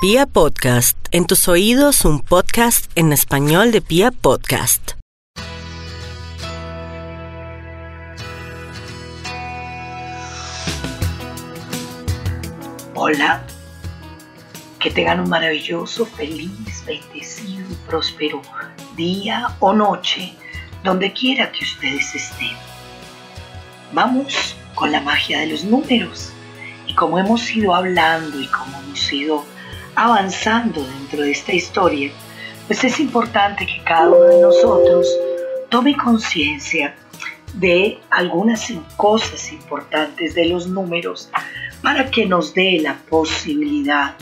Pia Podcast, en tus oídos un podcast en español de Pia Podcast. Hola, que tengan un maravilloso, feliz, bendecido y próspero día o noche, donde quiera que ustedes estén. Vamos con la magia de los números y como hemos ido hablando y como hemos ido avanzando dentro de esta historia, pues es importante que cada uno de nosotros tome conciencia de algunas cosas importantes de los números para que nos dé la posibilidad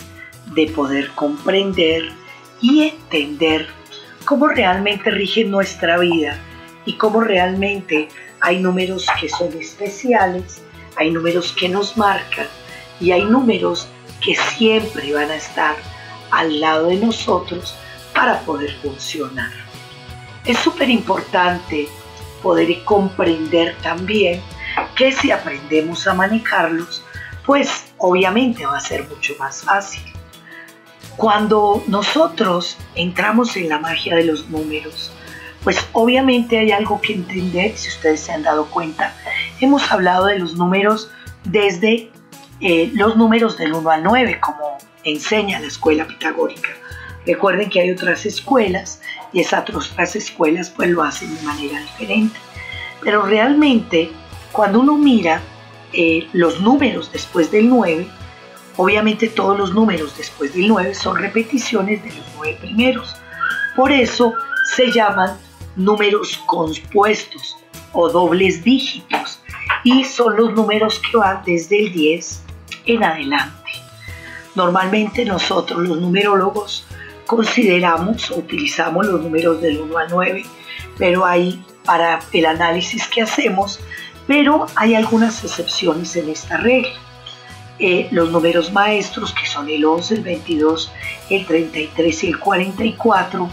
de poder comprender y entender cómo realmente rige nuestra vida y cómo realmente hay números que son especiales, hay números que nos marcan y hay números que siempre van a estar al lado de nosotros para poder funcionar. Es súper importante poder comprender también que si aprendemos a manejarlos, pues obviamente va a ser mucho más fácil. Cuando nosotros entramos en la magia de los números, pues obviamente hay algo que entender, si ustedes se han dado cuenta, hemos hablado de los números desde eh, los números del 1 al 9, como enseña la escuela pitagórica. Recuerden que hay otras escuelas y esas otras escuelas pues lo hacen de manera diferente. Pero realmente cuando uno mira eh, los números después del 9, obviamente todos los números después del 9 son repeticiones de los 9 primeros. Por eso se llaman números compuestos o dobles dígitos y son los números que van desde el 10 en adelante. Normalmente nosotros los numerólogos consideramos o utilizamos los números del 1 al 9, pero hay para el análisis que hacemos, pero hay algunas excepciones en esta regla. Eh, los números maestros, que son el 11, el 22, el 33 y el 44,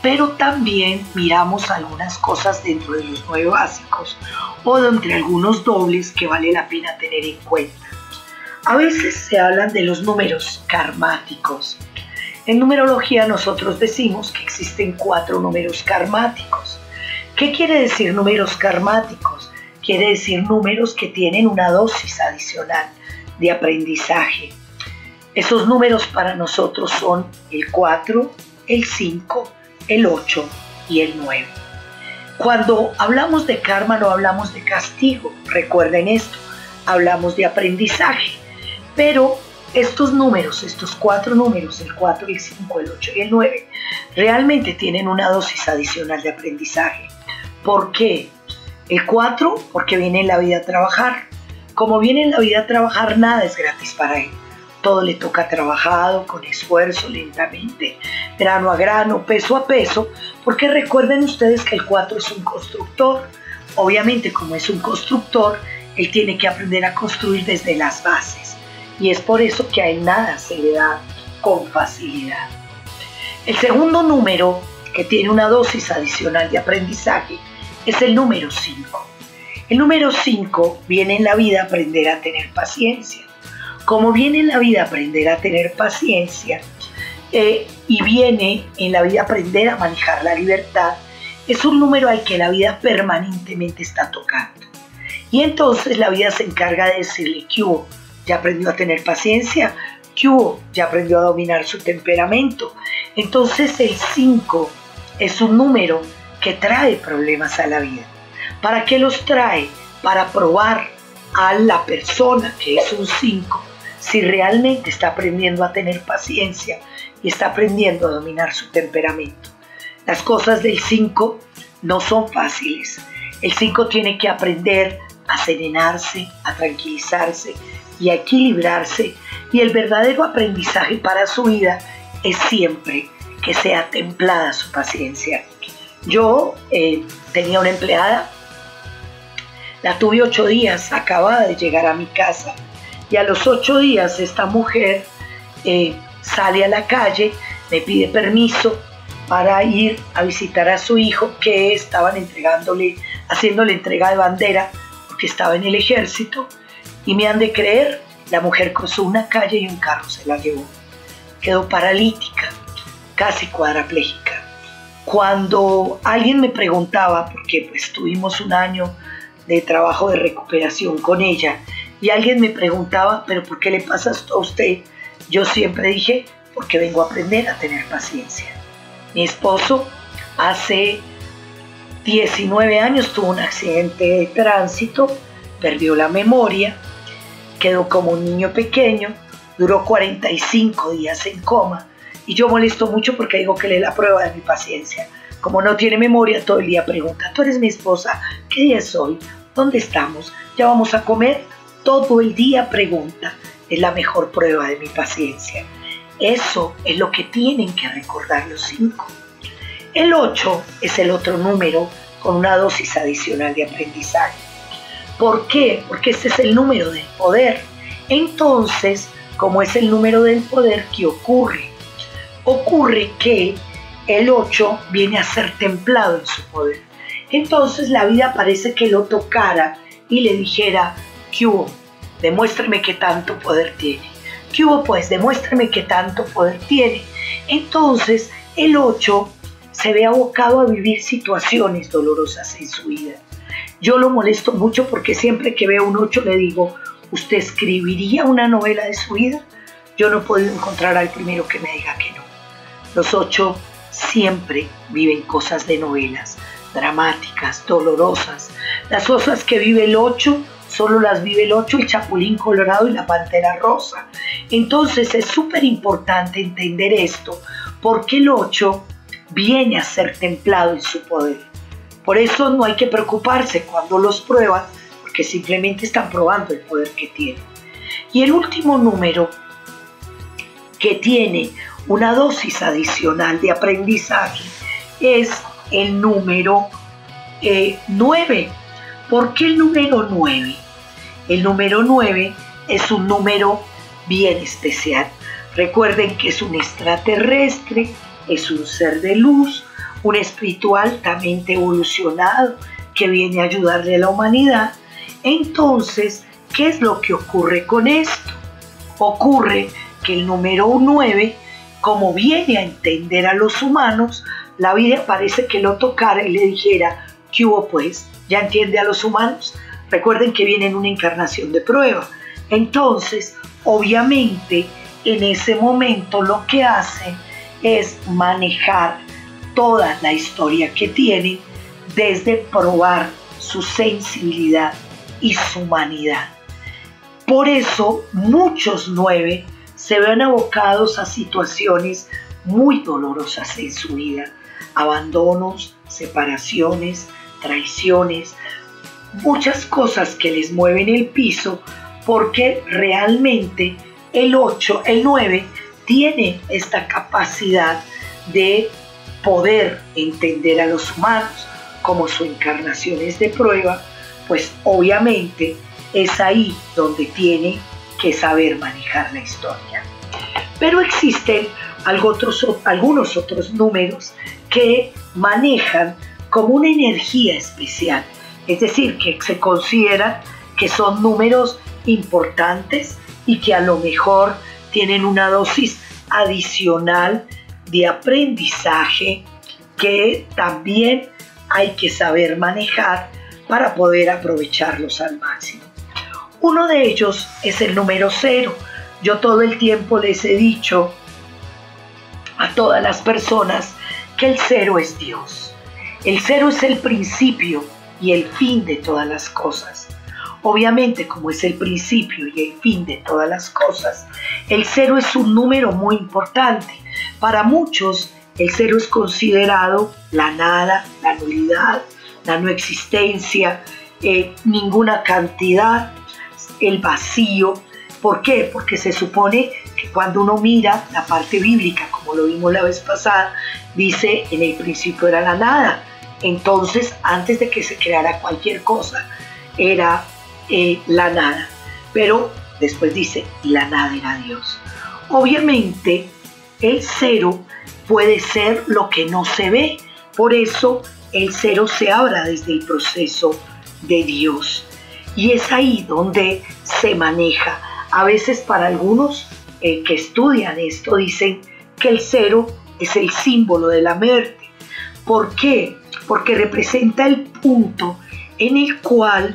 pero también miramos algunas cosas dentro de los nueve básicos o de entre algunos dobles que vale la pena tener en cuenta. A veces se hablan de los números karmáticos. En numerología nosotros decimos que existen cuatro números karmáticos. ¿Qué quiere decir números karmáticos? Quiere decir números que tienen una dosis adicional de aprendizaje. Esos números para nosotros son el 4, el 5, el 8 y el 9. Cuando hablamos de karma no hablamos de castigo, recuerden esto, hablamos de aprendizaje. Pero estos números, estos cuatro números, el 4, el 5, el 8 y el 9, realmente tienen una dosis adicional de aprendizaje. ¿Por qué? El 4, porque viene en la vida a trabajar. Como viene en la vida a trabajar, nada es gratis para él. Todo le toca trabajado, con esfuerzo, lentamente, grano a grano, peso a peso, porque recuerden ustedes que el 4 es un constructor. Obviamente, como es un constructor, él tiene que aprender a construir desde las bases y es por eso que a él nada se le da con facilidad. El segundo número que tiene una dosis adicional de aprendizaje es el número 5. El número 5 viene en la vida aprender a tener paciencia. Como viene en la vida aprender a tener paciencia eh, y viene en la vida aprender a manejar la libertad, es un número al que la vida permanentemente está tocando. Y entonces la vida se encarga de decirle que hubo, ya aprendió a tener paciencia, ¿qué Ya aprendió a dominar su temperamento. Entonces el 5 es un número que trae problemas a la vida. ¿Para qué los trae? Para probar a la persona que es un 5 si realmente está aprendiendo a tener paciencia y está aprendiendo a dominar su temperamento. Las cosas del 5 no son fáciles. El 5 tiene que aprender a serenarse, a tranquilizarse y a equilibrarse y el verdadero aprendizaje para su vida es siempre que sea templada su paciencia. Yo eh, tenía una empleada, la tuve ocho días, acababa de llegar a mi casa y a los ocho días esta mujer eh, sale a la calle, me pide permiso para ir a visitar a su hijo que estaban entregándole, haciéndole entrega de bandera porque estaba en el ejército y me han de creer, la mujer cruzó una calle y un carro se la llevó. quedó paralítica, casi cuadraplégica. Cuando alguien me preguntaba, porque pues tuvimos un año de trabajo de recuperación con ella, y alguien me preguntaba, pero ¿por qué le pasa esto a usted? Yo siempre dije, porque vengo a aprender a tener paciencia. Mi esposo hace 19 años tuvo un accidente de tránsito, perdió la memoria, quedó como un niño pequeño, duró 45 días en coma y yo molesto mucho porque digo que le la prueba de mi paciencia. Como no tiene memoria, todo el día pregunta, tú eres mi esposa, ¿qué día es hoy? ¿Dónde estamos? ¿Ya vamos a comer? Todo el día pregunta. Es la mejor prueba de mi paciencia. Eso es lo que tienen que recordar los cinco. El 8 es el otro número con una dosis adicional de aprendizaje. ¿Por qué? Porque este es el número del poder. Entonces, como es el número del poder, ¿qué ocurre? Ocurre que el 8 viene a ser templado en su poder. Entonces la vida parece que lo tocara y le dijera, ¿qué hubo? Demuéstrame qué tanto poder tiene. ¿Qué hubo? Pues demuéstrame qué tanto poder tiene. Entonces el 8 se ve abocado a vivir situaciones dolorosas en su vida. Yo lo molesto mucho porque siempre que veo un 8 le digo, ¿usted escribiría una novela de su vida? Yo no puedo encontrar al primero que me diga que no. Los 8 siempre viven cosas de novelas, dramáticas, dolorosas. Las cosas que vive el 8 solo las vive el 8, el chapulín colorado y la pantera rosa. Entonces es súper importante entender esto, porque el 8 viene a ser templado en su poder. Por eso no hay que preocuparse cuando los prueban, porque simplemente están probando el poder que tienen. Y el último número que tiene una dosis adicional de aprendizaje es el número 9. Eh, ¿Por qué el número 9? El número 9 es un número bien especial. Recuerden que es un extraterrestre, es un ser de luz, un espíritu altamente evolucionado que viene a ayudarle a la humanidad. Entonces, ¿qué es lo que ocurre con esto? Ocurre que el número 9, como viene a entender a los humanos, la vida parece que lo tocara y le dijera, ¿qué hubo pues? ¿Ya entiende a los humanos? Recuerden que viene en una encarnación de prueba. Entonces, obviamente, en ese momento lo que hacen es manejar toda la historia que tienen desde probar su sensibilidad y su humanidad. Por eso muchos nueve se ven abocados a situaciones muy dolorosas en su vida, abandonos, separaciones, traiciones, muchas cosas que les mueven el piso porque realmente el 8, el 9 tiene esta capacidad de poder entender a los humanos como su encarnación es de prueba, pues obviamente es ahí donde tiene que saber manejar la historia. Pero existen algunos otros números que manejan como una energía especial, es decir, que se consideran que son números importantes y que a lo mejor tienen una dosis adicional de aprendizaje que también hay que saber manejar para poder aprovecharlos al máximo. Uno de ellos es el número cero. Yo todo el tiempo les he dicho a todas las personas que el cero es Dios. El cero es el principio y el fin de todas las cosas. Obviamente, como es el principio y el fin de todas las cosas, el cero es un número muy importante. Para muchos, el cero es considerado la nada, la nulidad, la no existencia, eh, ninguna cantidad, el vacío. ¿Por qué? Porque se supone que cuando uno mira la parte bíblica, como lo vimos la vez pasada, dice en el principio era la nada. Entonces, antes de que se creara cualquier cosa, era eh, la nada. Pero después dice, la nada era Dios. Obviamente, el cero puede ser lo que no se ve. Por eso el cero se abra desde el proceso de Dios. Y es ahí donde se maneja. A veces para algunos eh, que estudian esto dicen que el cero es el símbolo de la muerte. ¿Por qué? Porque representa el punto en el cual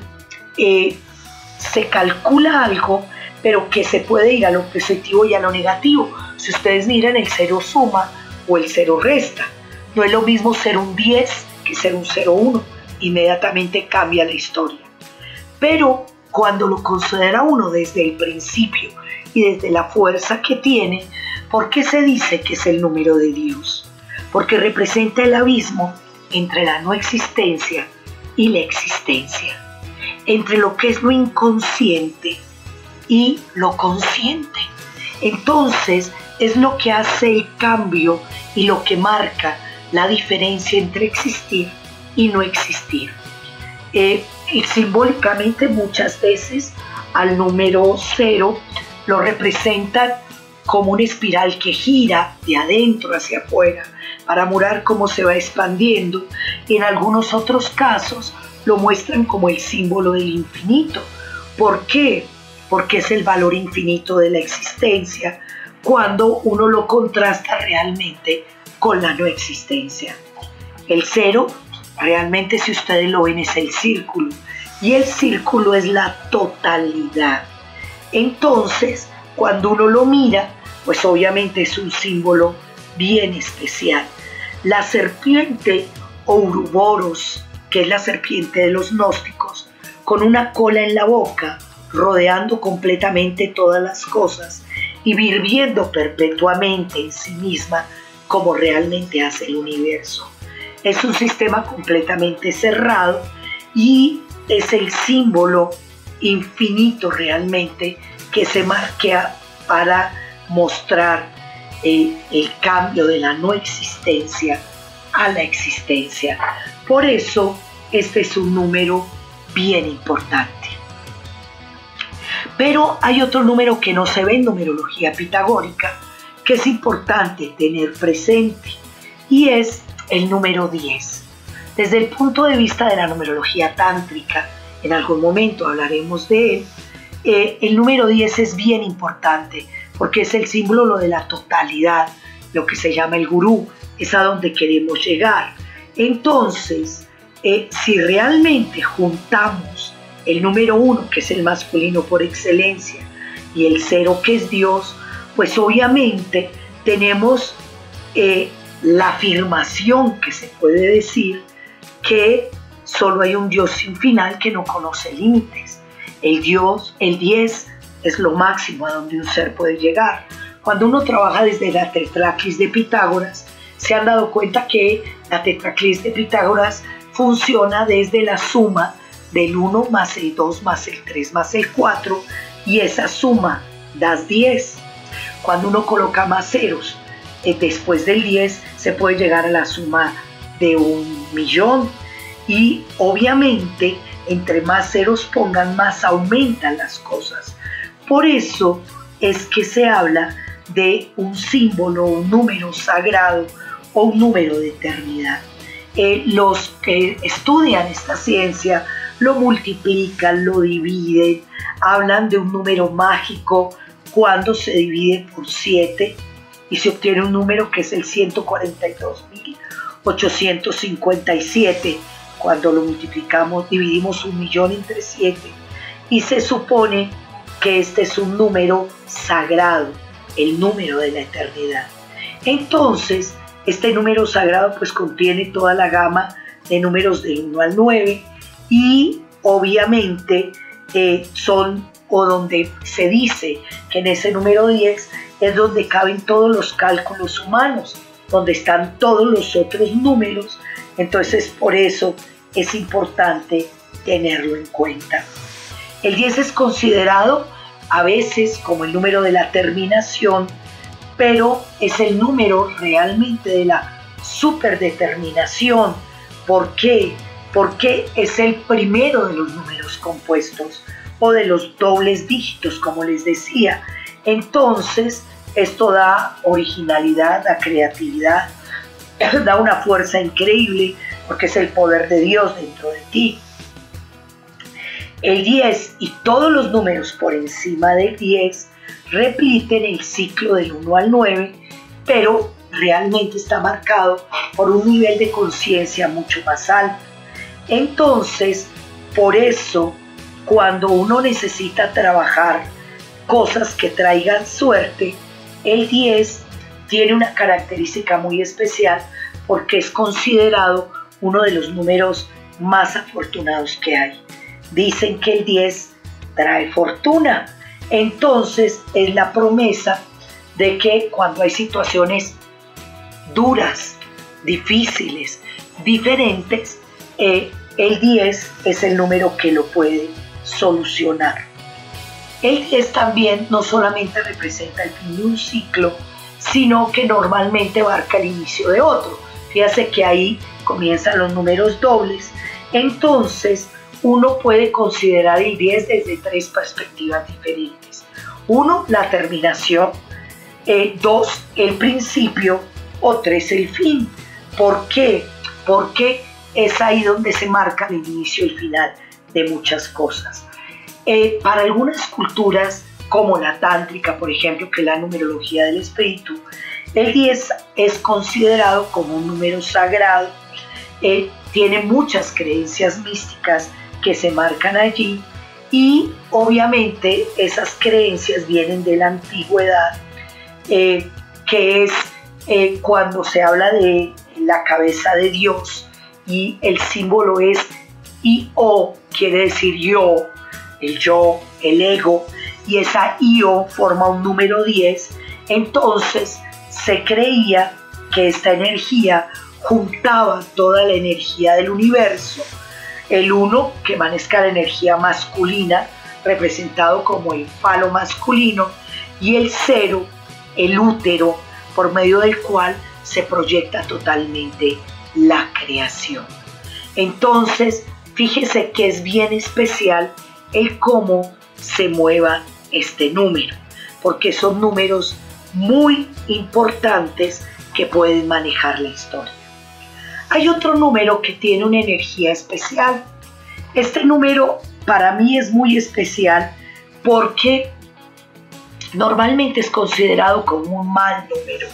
se calcula algo, pero que se puede ir a lo positivo y a lo negativo. Si ustedes miran, el cero suma o el cero resta. No es lo mismo ser un 10 que ser un 0,1. Inmediatamente cambia la historia. Pero cuando lo considera uno desde el principio y desde la fuerza que tiene, ¿por qué se dice que es el número de Dios? Porque representa el abismo entre la no existencia y la existencia, entre lo que es lo inconsciente y lo consciente. Entonces es lo que hace el cambio y lo que marca la diferencia entre existir y no existir. Eh, simbólicamente muchas veces al número cero lo representan como una espiral que gira de adentro hacia afuera para murar cómo se va expandiendo y en algunos otros casos lo muestran como el símbolo del infinito. ¿Por qué? Porque es el valor infinito de la existencia cuando uno lo contrasta realmente con la no existencia. El cero, realmente si ustedes lo ven, es el círculo y el círculo es la totalidad. Entonces, cuando uno lo mira, pues obviamente es un símbolo bien especial. La serpiente Ouroboros, que es la serpiente de los gnósticos, con una cola en la boca, rodeando completamente todas las cosas y viviendo perpetuamente en sí misma como realmente hace el universo. Es un sistema completamente cerrado y es el símbolo infinito realmente que se marquea para mostrar el, el cambio de la no existencia a la existencia. Por eso este es un número bien importante. Pero hay otro número que no se ve en numerología pitagórica, que es importante tener presente, y es el número 10. Desde el punto de vista de la numerología tántrica, en algún momento hablaremos de él, eh, el número 10 es bien importante porque es el símbolo de la totalidad, lo que se llama el gurú, es a donde queremos llegar. Entonces, eh, si realmente juntamos el número 1, que es el masculino por excelencia, y el 0, que es Dios, pues obviamente tenemos eh, la afirmación que se puede decir que solo hay un Dios sin final que no conoce límites. El Dios, el 10, es lo máximo a donde un ser puede llegar. Cuando uno trabaja desde la tetraclis de Pitágoras, se han dado cuenta que la tetraclis de Pitágoras funciona desde la suma del 1 más el 2 más el 3 más el 4 y esa suma da 10. Cuando uno coloca más ceros eh, después del 10 se puede llegar a la suma de un millón y obviamente entre más ceros pongan más aumentan las cosas. Por eso es que se habla de un símbolo, un número sagrado o un número de eternidad. Eh, los que estudian esta ciencia lo multiplican, lo dividen, hablan de un número mágico cuando se divide por 7 y se obtiene un número que es el 142 857. Cuando lo multiplicamos, dividimos un millón entre 7 y se supone que este es un número sagrado, el número de la eternidad. Entonces, este número sagrado pues contiene toda la gama de números del 1 al 9 y obviamente eh, son o donde se dice que en ese número 10 es donde caben todos los cálculos humanos donde están todos los otros números. Entonces por eso es importante tenerlo en cuenta. El 10 es considerado a veces como el número de la terminación, pero es el número realmente de la superdeterminación. ¿Por qué? Porque es el primero de los números compuestos o de los dobles dígitos, como les decía. Entonces, esto da originalidad, da creatividad, da una fuerza increíble porque es el poder de Dios dentro de ti. El 10 y todos los números por encima del 10 repiten el ciclo del 1 al 9, pero realmente está marcado por un nivel de conciencia mucho más alto. Entonces, por eso, cuando uno necesita trabajar cosas que traigan suerte, el 10 tiene una característica muy especial porque es considerado uno de los números más afortunados que hay. Dicen que el 10 trae fortuna. Entonces es la promesa de que cuando hay situaciones duras, difíciles, diferentes, eh, el 10 es el número que lo puede solucionar. El 10 también no solamente representa el fin de un ciclo, sino que normalmente marca el inicio de otro. Fíjese que ahí comienzan los números dobles. Entonces, uno puede considerar el 10 desde tres perspectivas diferentes. Uno, la terminación. Eh, dos, el principio. O tres, el fin. ¿Por qué? Porque es ahí donde se marca el inicio y el final de muchas cosas. Eh, para algunas culturas, como la tántrica, por ejemplo, que es la numerología del espíritu, el 10 es considerado como un número sagrado, eh, tiene muchas creencias místicas que se marcan allí y obviamente esas creencias vienen de la antigüedad, eh, que es cuando se habla de la cabeza de Dios, y el símbolo es IO, quiere decir yo, el yo, el ego, y esa IO forma un número 10, entonces se creía que esta energía juntaba toda la energía del universo, el 1 que maneja la energía masculina, representado como el falo masculino, y el 0, el útero, por medio del cual se proyecta totalmente la creación. Entonces, fíjese que es bien especial el cómo se mueva este número, porque son números muy importantes que pueden manejar la historia. Hay otro número que tiene una energía especial. Este número para mí es muy especial porque normalmente es considerado como un mal número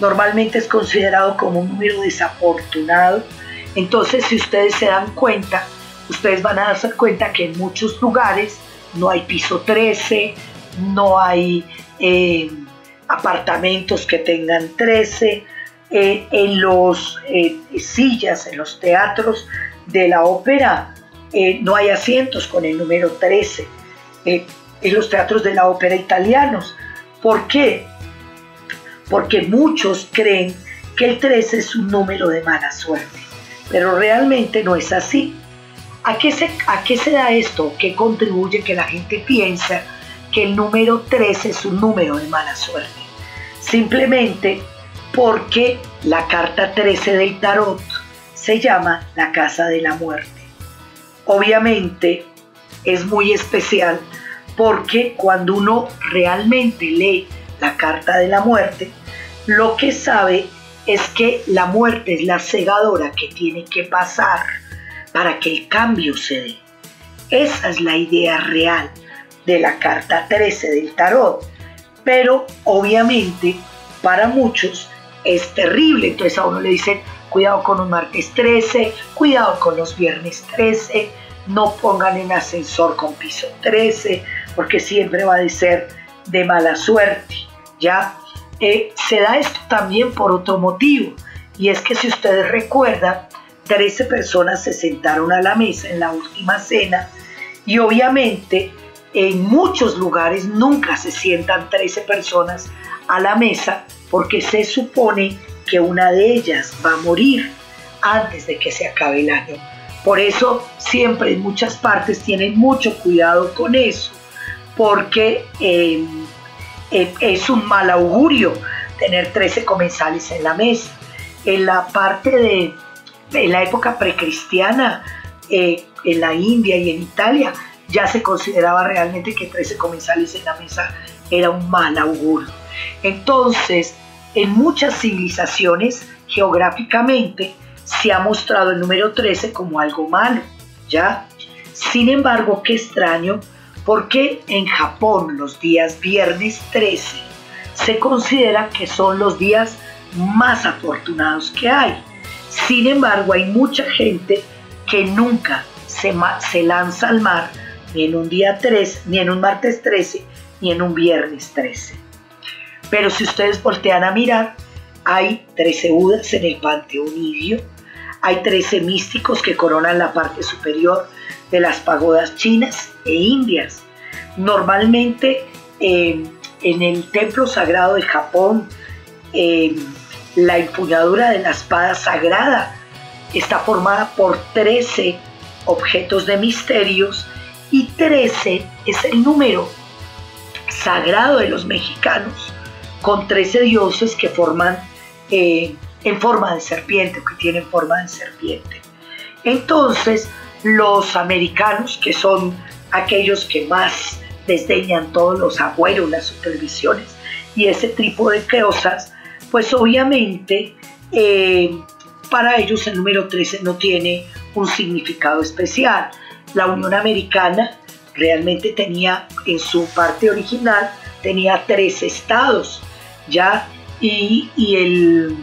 normalmente es considerado como un número desafortunado. Entonces, si ustedes se dan cuenta, ustedes van a darse cuenta que en muchos lugares no hay piso 13, no hay eh, apartamentos que tengan 13, eh, en los eh, sillas, en los teatros de la ópera, no hay asientos con el número 13. en los teatros de la ópera italianos. ¿Por qué? porque muchos creen que el 13 es un número de mala suerte, pero realmente no es así. ¿A qué se, a qué se da esto? ¿Qué contribuye que la gente piensa que el número 13 es un número de mala suerte? Simplemente porque la carta 13 del tarot se llama la casa de la muerte. Obviamente es muy especial porque cuando uno realmente lee la carta de la muerte, lo que sabe es que la muerte es la cegadora que tiene que pasar para que el cambio se dé. Esa es la idea real de la carta 13 del tarot. Pero obviamente para muchos es terrible. Entonces a uno le dicen, cuidado con un martes 13, cuidado con los viernes 13, no pongan en ascensor con piso 13, porque siempre va a ser de mala suerte. ¿ya? Eh, se da esto también por otro motivo, y es que si ustedes recuerdan, 13 personas se sentaron a la mesa en la última cena y obviamente en muchos lugares nunca se sientan 13 personas a la mesa porque se supone que una de ellas va a morir antes de que se acabe el año. Por eso siempre en muchas partes tienen mucho cuidado con eso, porque eh, eh, es un mal augurio tener 13 comensales en la mesa. En la parte de, en la época precristiana, eh, en la India y en Italia, ya se consideraba realmente que 13 comensales en la mesa era un mal augurio. Entonces, en muchas civilizaciones, geográficamente, se ha mostrado el número 13 como algo malo, ¿ya? Sin embargo, qué extraño, porque en Japón los días viernes 13 se considera que son los días más afortunados que hay. Sin embargo, hay mucha gente que nunca se, se lanza al mar ni en un día 3, ni en un martes 13, ni en un viernes 13. Pero si ustedes voltean a mirar, hay 13 Budas en el panteón indio, hay 13 místicos que coronan la parte superior de las pagodas chinas e indias. Normalmente eh, en el templo sagrado de Japón, eh, la empuñadura de la espada sagrada está formada por 13 objetos de misterios y 13 es el número sagrado de los mexicanos, con 13 dioses que forman eh, en forma de serpiente que tienen forma de serpiente. Entonces, los americanos, que son aquellos que más desdeñan todos los agüeros, las supervisiones y ese tipo de cosas, pues obviamente eh, para ellos el número 13 no tiene un significado especial. La Unión Americana realmente tenía en su parte original, tenía tres estados, ¿ya? Y, el,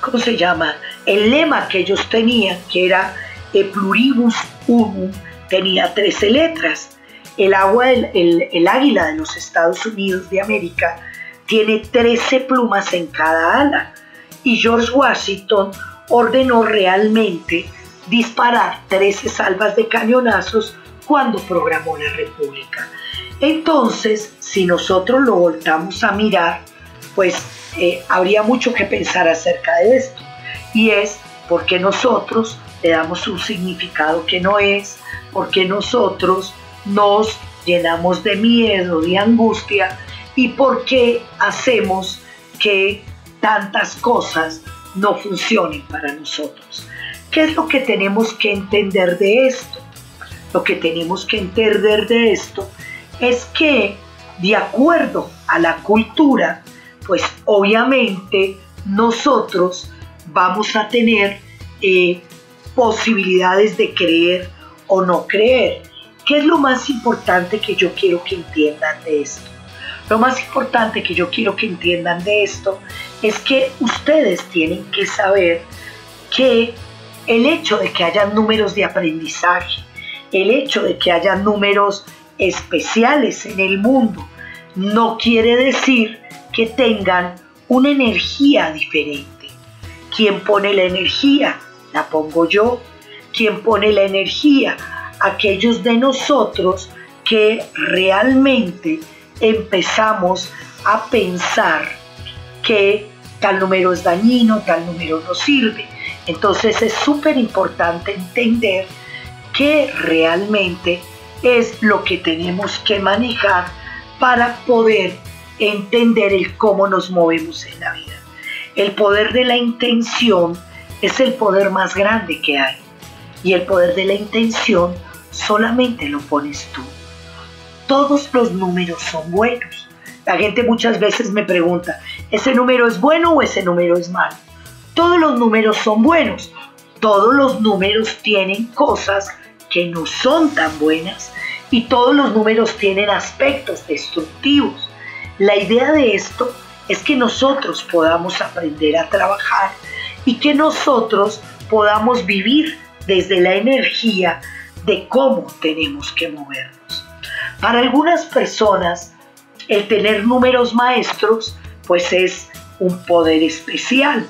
¿cómo se llama? El lema que ellos tenían, que era e pluribus unum, tenía 13 letras. El, agua, el, el, águila de los Estados Unidos de América tiene 13 plumas en cada ala. Y George Washington ordenó realmente disparar 13 salvas de cañonazos cuando programó la República. Entonces, si nosotros lo voltamos a mirar, pues eh, habría mucho que pensar acerca de esto. Y es porque nosotros le damos un significado que no es, porque nosotros nos llenamos de miedo, de angustia y porque hacemos que tantas cosas no funcionen para nosotros. ¿Qué es lo que tenemos que entender de esto? Lo que tenemos que entender de esto es que de acuerdo a la cultura, pues obviamente nosotros vamos a tener eh, posibilidades de creer o no creer. ¿Qué es lo más importante que yo quiero que entiendan de esto? Lo más importante que yo quiero que entiendan de esto es que ustedes tienen que saber que el hecho de que haya números de aprendizaje, el hecho de que haya números especiales en el mundo, no quiere decir que tengan una energía diferente. ¿Quién pone la energía? La pongo yo. ¿Quién pone la energía? Aquellos de nosotros que realmente empezamos a pensar que tal número es dañino, tal número no sirve. Entonces es súper importante entender qué realmente es lo que tenemos que manejar para poder entender el cómo nos movemos en la vida. El poder de la intención es el poder más grande que hay. Y el poder de la intención solamente lo pones tú todos los números son buenos. La gente muchas veces me pregunta, ¿ese número es bueno o ese número es malo? Todos los números son buenos. Todos los números tienen cosas que no son tan buenas y todos los números tienen aspectos destructivos. La idea de esto es que nosotros podamos aprender a trabajar y que nosotros podamos vivir desde la energía de cómo tenemos que movernos. Para algunas personas, el tener números maestros, pues es un poder especial.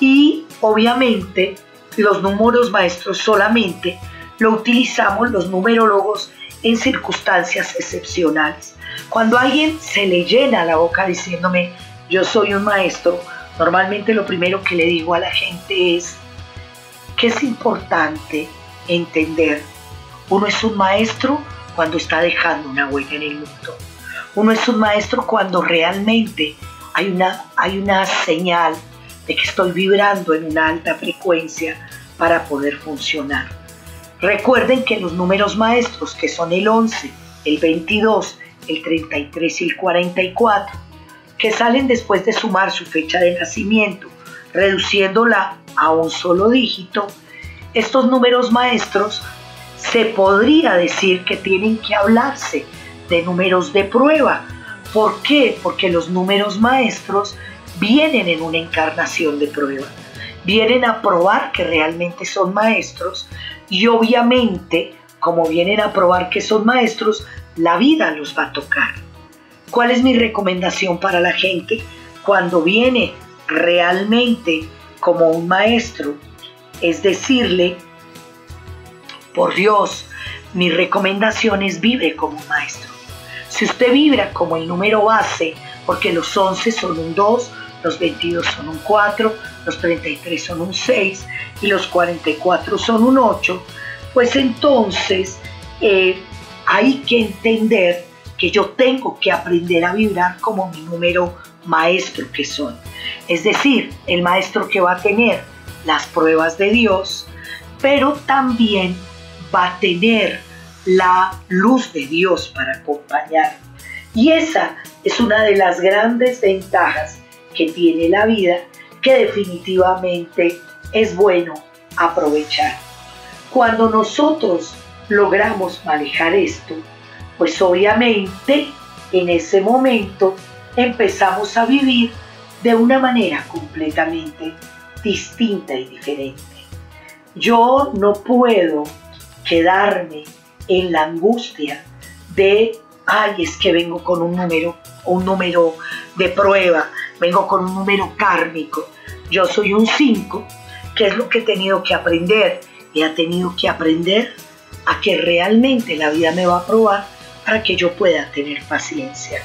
Y obviamente los números maestros solamente lo utilizamos los numerólogos en circunstancias excepcionales. Cuando alguien se le llena la boca diciéndome yo soy un maestro, normalmente lo primero que le digo a la gente es que es importante entender. Uno es un maestro cuando está dejando una huella en el mundo. Uno es un maestro cuando realmente hay una, hay una señal de que estoy vibrando en una alta frecuencia para poder funcionar. Recuerden que los números maestros, que son el 11, el 22, el 33 y el 44, que salen después de sumar su fecha de nacimiento, reduciéndola a un solo dígito, estos números maestros se podría decir que tienen que hablarse de números de prueba. ¿Por qué? Porque los números maestros vienen en una encarnación de prueba. Vienen a probar que realmente son maestros y obviamente, como vienen a probar que son maestros, la vida los va a tocar. ¿Cuál es mi recomendación para la gente cuando viene realmente como un maestro? Es decirle, por Dios, mi recomendación es vive como un maestro. Si usted vibra como el número base, porque los 11 son un 2, los 22 son un 4, los 33 son un 6 y los 44 son un 8, pues entonces eh, hay que entender que yo tengo que aprender a vibrar como mi número maestro que soy. Es decir, el maestro que va a tener las pruebas de Dios, pero también va a tener la luz de Dios para acompañar. Y esa es una de las grandes ventajas que tiene la vida que definitivamente es bueno aprovechar. Cuando nosotros logramos manejar esto, pues obviamente en ese momento empezamos a vivir de una manera completamente distinta y diferente. Yo no puedo quedarme en la angustia de, ay, es que vengo con un número, un número de prueba, vengo con un número kármico. Yo soy un 5, que es lo que he tenido que aprender. He tenido que aprender a que realmente la vida me va a probar para que yo pueda tener paciencia.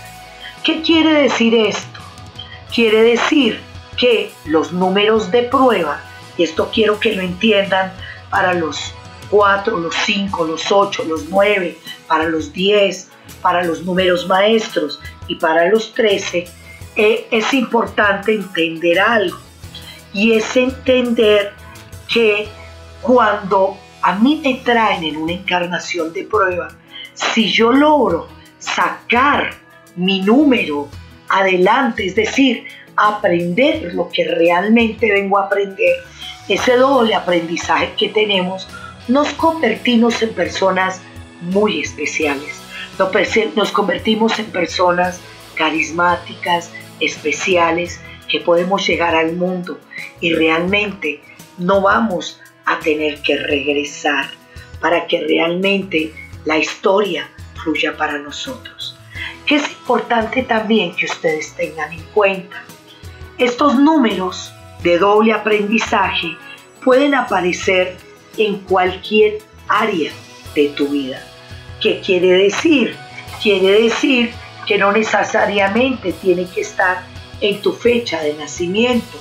¿Qué quiere decir esto? Quiere decir que los números de prueba, y esto quiero que lo entiendan para los 4, los 5, los 8, los 9, para los 10, para los números maestros y para los 13, eh, es importante entender algo. Y es entender que cuando a mí me traen en una encarnación de prueba, si yo logro sacar mi número adelante, es decir, aprender lo que realmente vengo a aprender, ese doble aprendizaje que tenemos, nos convertimos en personas muy especiales. Nos convertimos en personas carismáticas, especiales, que podemos llegar al mundo y realmente no vamos a tener que regresar para que realmente la historia fluya para nosotros. Que es importante también que ustedes tengan en cuenta. Estos números de doble aprendizaje pueden aparecer en cualquier área de tu vida. ¿Qué quiere decir? Quiere decir que no necesariamente tiene que estar en tu fecha de nacimiento.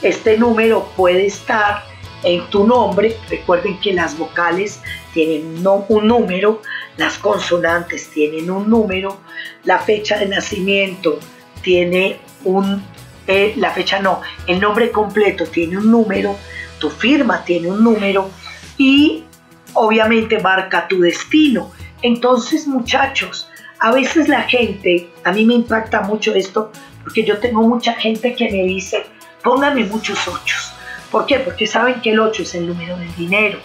Este número puede estar en tu nombre. Recuerden que las vocales tienen un número, las consonantes tienen un número, la fecha de nacimiento tiene un, eh, la fecha no, el nombre completo tiene un número, tu firma tiene un número y obviamente marca tu destino. Entonces muchachos, a veces la gente, a mí me impacta mucho esto, porque yo tengo mucha gente que me dice, póngame muchos ochos. ¿Por qué? Porque saben que el 8 es el número del dinero,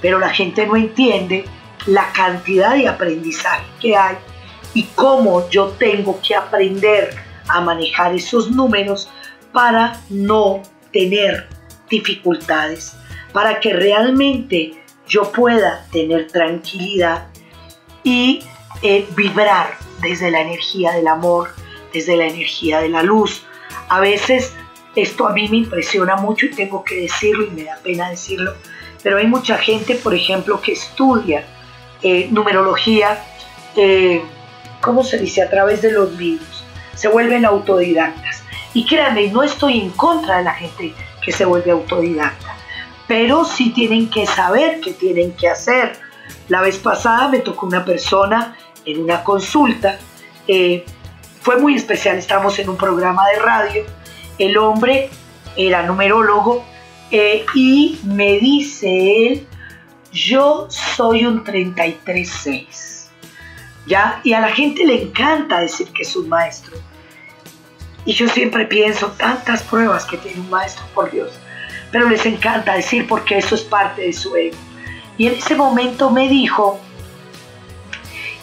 pero la gente no entiende la cantidad de aprendizaje que hay y cómo yo tengo que aprender a manejar esos números para no tener dificultades, para que realmente yo pueda tener tranquilidad y eh, vibrar desde la energía del amor, desde la energía de la luz. A veces esto a mí me impresiona mucho y tengo que decirlo y me da pena decirlo, pero hay mucha gente, por ejemplo, que estudia eh, numerología, eh, ¿cómo se dice? A través de los libros. Se vuelven autodidactas. Y créanme, no estoy en contra de la gente que se vuelve autodidacta, pero sí tienen que saber qué tienen que hacer. La vez pasada me tocó una persona en una consulta, eh, fue muy especial, estamos en un programa de radio, el hombre era numerólogo eh, y me dice él, yo soy un 33-6. ¿Ya? Y a la gente le encanta decir que es un maestro. Y yo siempre pienso, tantas pruebas que tiene un maestro, por Dios. Pero les encanta decir porque eso es parte de su ego. Y en ese momento me dijo,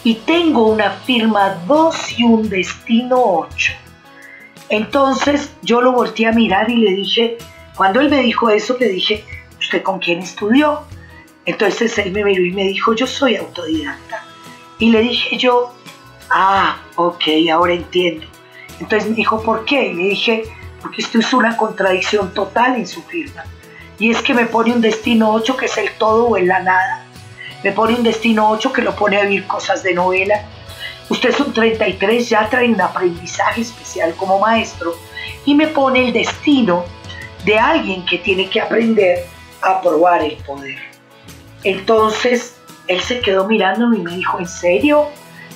y tengo una firma 2 y un destino 8. Entonces yo lo volteé a mirar y le dije, cuando él me dijo eso, le dije, ¿usted con quién estudió? Entonces él me miró y me dijo, yo soy autodidacta. Y le dije yo, ah, ok, ahora entiendo. Entonces me dijo, ¿por qué? Y le dije, porque esto es una contradicción total en su firma. Y es que me pone un destino 8 que es el todo o el la nada. Me pone un destino 8 que lo pone a vivir cosas de novela. Usted es un 33, ya trae un aprendizaje especial como maestro. Y me pone el destino de alguien que tiene que aprender a probar el poder. Entonces él se quedó mirándome y me dijo, ¿en serio?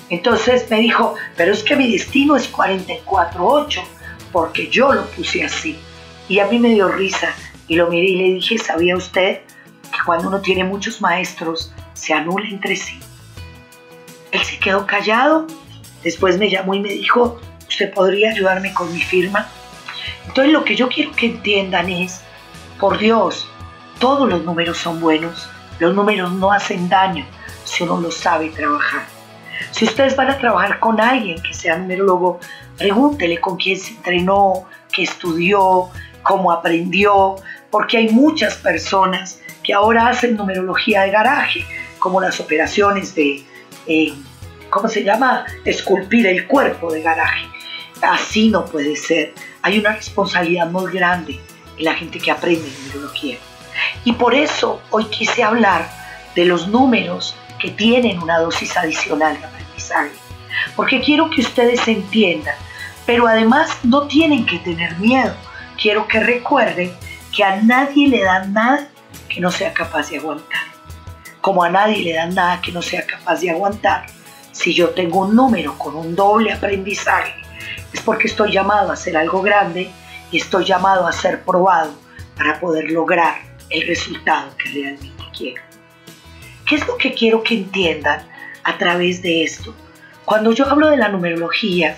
Entonces me dijo, pero es que mi destino es 44.8, porque yo lo puse así. Y a mí me dio risa y lo miré y le dije, ¿sabía usted que cuando uno tiene muchos maestros se anula entre sí? Él se quedó callado, después me llamó y me dijo, ¿usted podría ayudarme con mi firma? Entonces lo que yo quiero que entiendan es, por Dios, todos los números son buenos, los números no hacen daño si uno lo sabe trabajar. Si ustedes van a trabajar con alguien que sea numerólogo, pregúntele con quién se entrenó, qué estudió, cómo aprendió, porque hay muchas personas que ahora hacen numerología de garaje, como las operaciones de, eh, ¿cómo se llama? Esculpir el cuerpo de garaje. Así no puede ser. Hay una responsabilidad muy grande en la gente que aprende numerología. Y por eso hoy quise hablar de los números que tienen una dosis adicional de aprendizaje. Porque quiero que ustedes entiendan, pero además no tienen que tener miedo. Quiero que recuerden que a nadie le dan nada que no sea capaz de aguantar. Como a nadie le dan nada que no sea capaz de aguantar, si yo tengo un número con un doble aprendizaje, es porque estoy llamado a hacer algo grande y estoy llamado a ser probado para poder lograr el resultado que realmente quiero. ¿Qué es lo que quiero que entiendan a través de esto? Cuando yo hablo de la numerología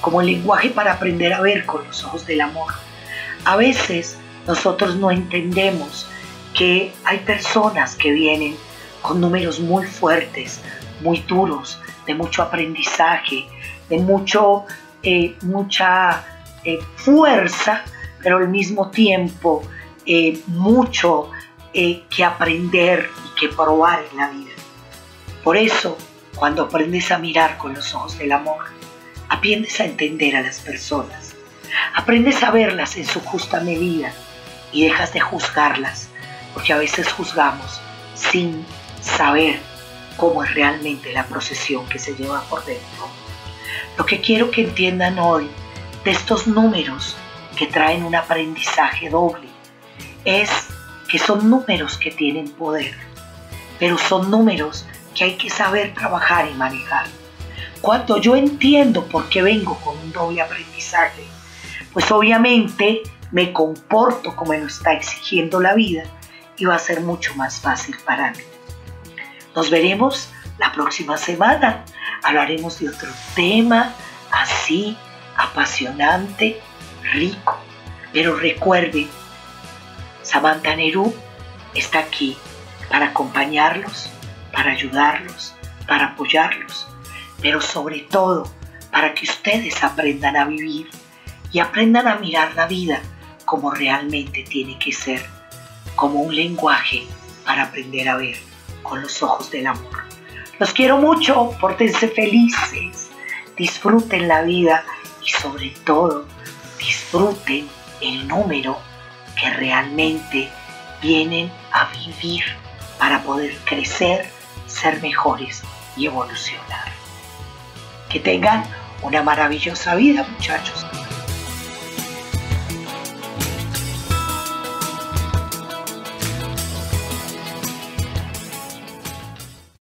como el lenguaje para aprender a ver con los ojos del amor, a veces nosotros no entendemos que hay personas que vienen con números muy fuertes, muy duros, de mucho aprendizaje, de mucho, eh, mucha eh, fuerza, pero al mismo tiempo eh, mucho que aprender y que probar en la vida. Por eso, cuando aprendes a mirar con los ojos del amor, aprendes a entender a las personas, aprendes a verlas en su justa medida y dejas de juzgarlas, porque a veces juzgamos sin saber cómo es realmente la procesión que se lleva por dentro. Lo que quiero que entiendan hoy de estos números que traen un aprendizaje doble es que son números que tienen poder, pero son números que hay que saber trabajar y manejar. Cuando yo entiendo por qué vengo con un doble aprendizaje, pues obviamente me comporto como me lo está exigiendo la vida y va a ser mucho más fácil para mí. Nos veremos la próxima semana. Hablaremos de otro tema así, apasionante, rico. Pero recuerden, Samantha Nerú está aquí para acompañarlos, para ayudarlos, para apoyarlos, pero sobre todo para que ustedes aprendan a vivir y aprendan a mirar la vida como realmente tiene que ser, como un lenguaje para aprender a ver con los ojos del amor. Los quiero mucho, pórtense felices, disfruten la vida y sobre todo disfruten el número que realmente vienen a vivir para poder crecer, ser mejores y evolucionar. Que tengan una maravillosa vida, muchachos.